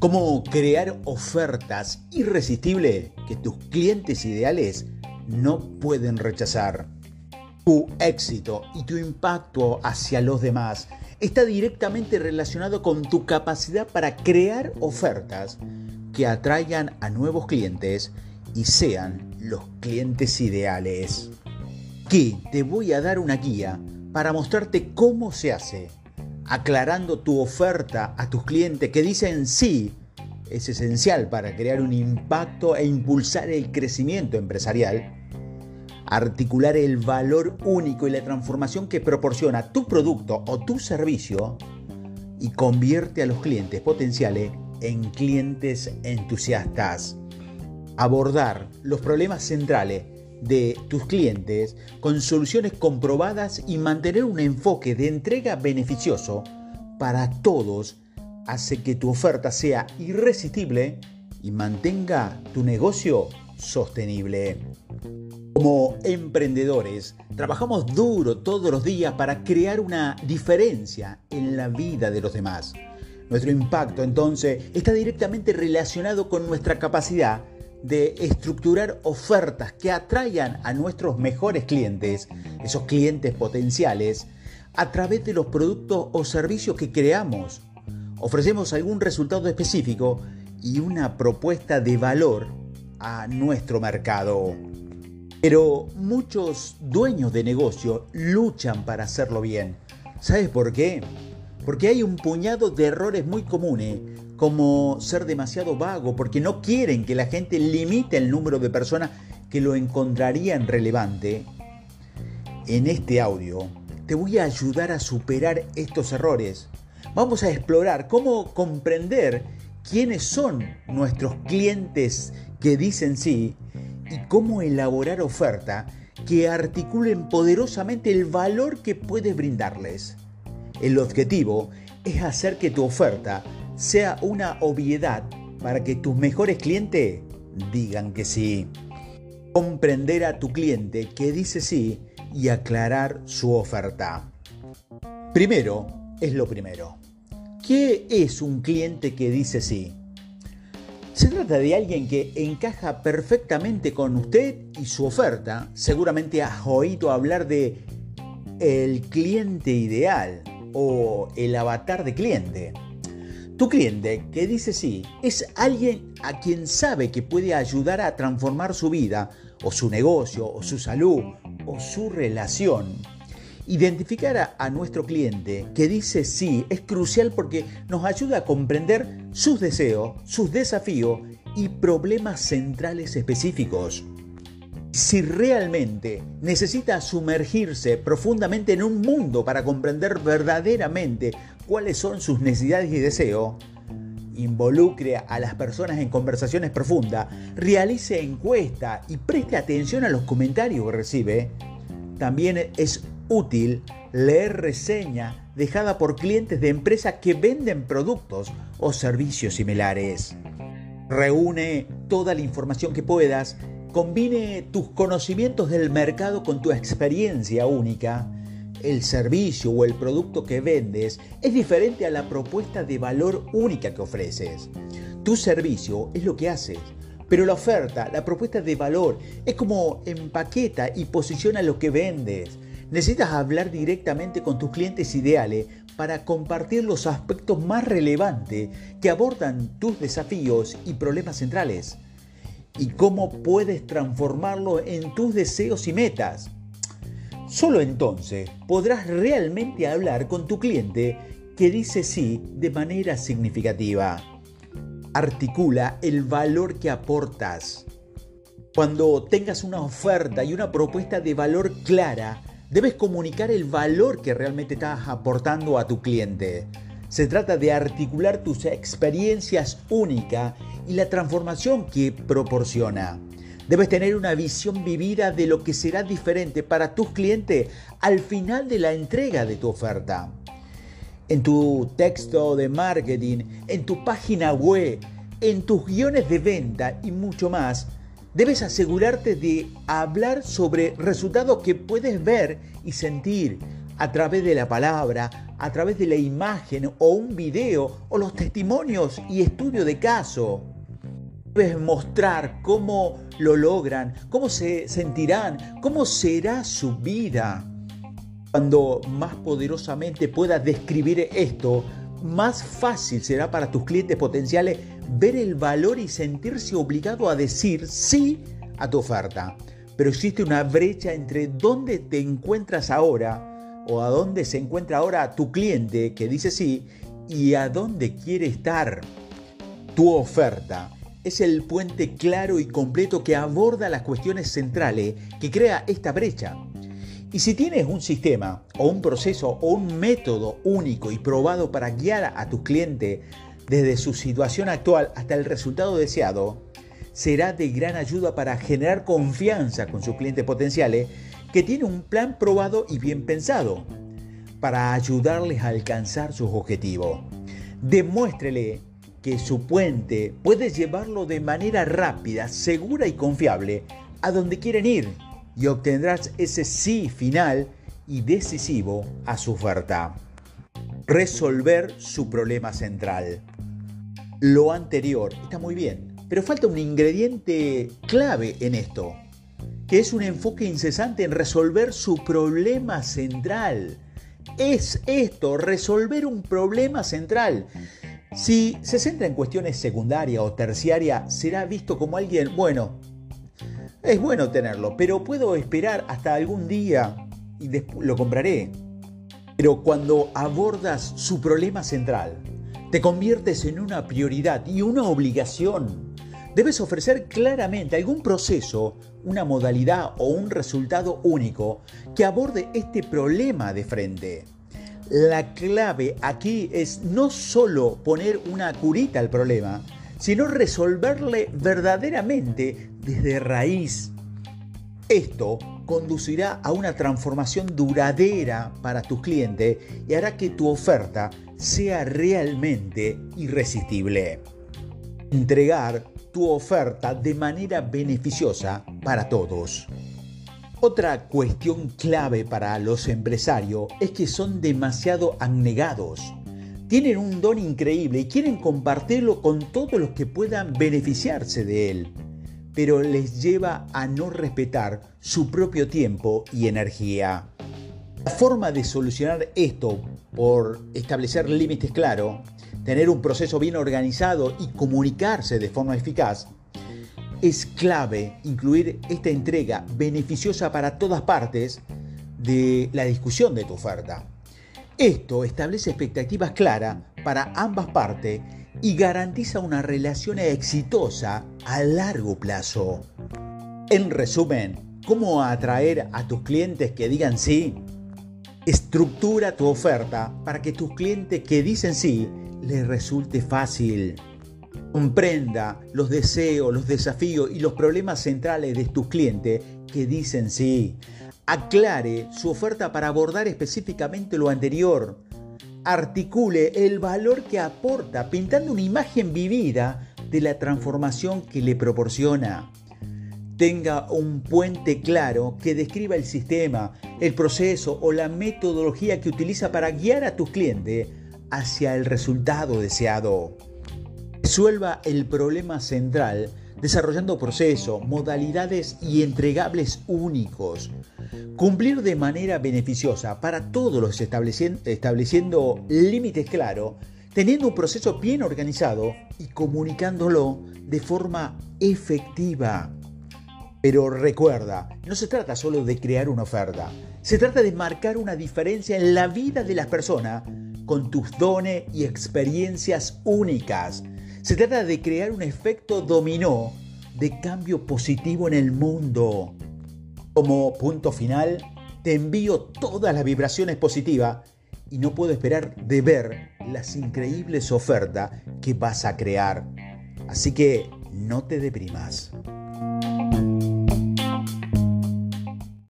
Cómo crear ofertas irresistibles que tus clientes ideales no pueden rechazar. Tu éxito y tu impacto hacia los demás está directamente relacionado con tu capacidad para crear ofertas que atraigan a nuevos clientes y sean los clientes ideales. Aquí te voy a dar una guía para mostrarte cómo se hace, aclarando tu oferta a tus clientes que dicen sí es esencial para crear un impacto e impulsar el crecimiento empresarial articular el valor único y la transformación que proporciona tu producto o tu servicio y convierte a los clientes potenciales en clientes entusiastas. Abordar los problemas centrales de tus clientes con soluciones comprobadas y mantener un enfoque de entrega beneficioso para todos hace que tu oferta sea irresistible y mantenga tu negocio sostenible. Como emprendedores, trabajamos duro todos los días para crear una diferencia en la vida de los demás. Nuestro impacto entonces está directamente relacionado con nuestra capacidad de estructurar ofertas que atraigan a nuestros mejores clientes, esos clientes potenciales, a través de los productos o servicios que creamos. Ofrecemos algún resultado específico y una propuesta de valor a nuestro mercado. Pero muchos dueños de negocio luchan para hacerlo bien. ¿Sabes por qué? Porque hay un puñado de errores muy comunes, como ser demasiado vago, porque no quieren que la gente limite el número de personas que lo encontrarían relevante. En este audio te voy a ayudar a superar estos errores. Vamos a explorar cómo comprender quiénes son nuestros clientes que dicen sí y cómo elaborar oferta que articulen poderosamente el valor que puedes brindarles. El objetivo es hacer que tu oferta sea una obviedad para que tus mejores clientes digan que sí. Comprender a tu cliente que dice sí y aclarar su oferta. Primero es lo primero. ¿Qué es un cliente que dice sí? Se trata de alguien que encaja perfectamente con usted y su oferta. Seguramente has oído hablar de el cliente ideal o el avatar de cliente. Tu cliente que dice sí es alguien a quien sabe que puede ayudar a transformar su vida o su negocio o su salud o su relación Identificar a, nuestro cliente que dice sí es crucial porque nos ayuda a comprender sus deseos, sus desafíos y problemas centrales específicos. Si realmente necesita sumergirse profundamente en un mundo para comprender verdaderamente cuáles son sus necesidades y deseos, involucre a las personas en conversaciones profundas, realice encuesta y preste atención a los comentarios que recibe, también es útil leer reseña dejada por clientes de empresas que venden productos o servicios similares. Reúne toda la información que puedas, combine tus conocimientos del mercado con tu experiencia única. El servicio o el producto que vendes es diferente a la propuesta de valor única que ofreces. Tu servicio es lo que haces, pero la oferta, la propuesta de valor, es como empaqueta y posiciona lo que vendes. Necesitas hablar directamente con tus clientes ideales para compartir los aspectos más relevantes que abordan tus desafíos y problemas centrales y cómo puedes transformarlo en tus deseos y metas. Solo entonces podrás realmente hablar con tu cliente que dice sí de manera significativa. Articula el valor que aportas. Cuando tengas una oferta y una propuesta de valor clara, Debes comunicar el valor que realmente estás aportando a tu cliente. Se trata de articular tus experiencias únicas y la transformación que proporciona. Debes tener una visión vivida de lo que será diferente para tus clientes al final de la entrega de tu oferta. En tu texto de marketing, en tu página web, en tus guiones de venta y mucho más, Debes asegurarte de hablar sobre resultados que puedes ver y sentir, a través de la palabra, a través de la imagen o un video o los testimonios y estudio de caso. Debes mostrar cómo lo logran, cómo se sentirán, cómo será su vida. Cuando más poderosamente puedas describir esto, más fácil será para tus clientes potenciales ver el valor y sentirse obligado a decir sí a tu oferta. Pero existe una brecha entre dónde te encuentras ahora o a dónde se encuentra ahora tu cliente que dice sí y a dónde quiere estar. Tu oferta es el puente claro y completo que aborda las cuestiones centrales que crea esta brecha. Y si tienes un sistema o un proceso o un método único y probado para guiar a tu cliente desde su situación actual hasta el resultado deseado, será de gran ayuda para generar confianza con sus clientes potenciales que tienen un plan probado y bien pensado para ayudarles a alcanzar sus objetivos. Demuéstrele que su puente puede llevarlo de manera rápida, segura y confiable a donde quieren ir y obtendrás ese sí final y decisivo a su oferta. Resolver su problema central. Lo anterior está muy bien, pero falta un ingrediente clave en esto, que es un enfoque incesante en resolver su problema central. Es esto, resolver un problema central. Si se centra en cuestiones secundarias o terciarias, será visto como alguien, bueno, es bueno tenerlo, pero puedo esperar hasta algún día y lo compraré. Pero cuando abordas su problema central, te conviertes en una prioridad y una obligación. Debes ofrecer claramente algún proceso, una modalidad o un resultado único que aborde este problema de frente. La clave aquí es no solo poner una curita al problema, sino resolverle verdaderamente desde raíz. Esto conducirá a una transformación duradera para tus clientes y hará que tu oferta sea realmente irresistible. Entregar tu oferta de manera beneficiosa para todos. Otra cuestión clave para los empresarios es que son demasiado abnegados. Tienen un don increíble y quieren compartirlo con todos los que puedan beneficiarse de él pero les lleva a no respetar su propio tiempo y energía. La forma de solucionar esto por establecer límites claros, tener un proceso bien organizado y comunicarse de forma eficaz, es clave incluir esta entrega beneficiosa para todas partes de la discusión de tu oferta. Esto establece expectativas claras para ambas partes y garantiza una relación exitosa a largo plazo. En resumen, ¿cómo atraer a tus clientes que digan sí? Estructura tu oferta para que tus clientes que dicen sí les resulte fácil. Comprenda los deseos, los desafíos y los problemas centrales de tus clientes que dicen sí. Aclare su oferta para abordar específicamente lo anterior articule el valor que aporta, pintando una imagen vivida de la transformación que le proporciona. Tenga un puente claro que describa el sistema, el proceso o la metodología que utiliza para guiar a tu cliente hacia el resultado deseado. Resuelva el problema central desarrollando procesos, modalidades y entregables únicos Cumplir de manera beneficiosa para todos los estableciendo, estableciendo límites claros, teniendo un proceso bien organizado y comunicándolo de forma efectiva. Pero recuerda, no se trata solo de crear una oferta, se trata de marcar una diferencia en la vida de las personas con tus dones y experiencias únicas. Se trata de crear un efecto dominó de cambio positivo en el mundo. Como punto final, te envío todas las vibraciones positivas y no puedo esperar de ver las increíbles ofertas que vas a crear. Así que no te deprimas.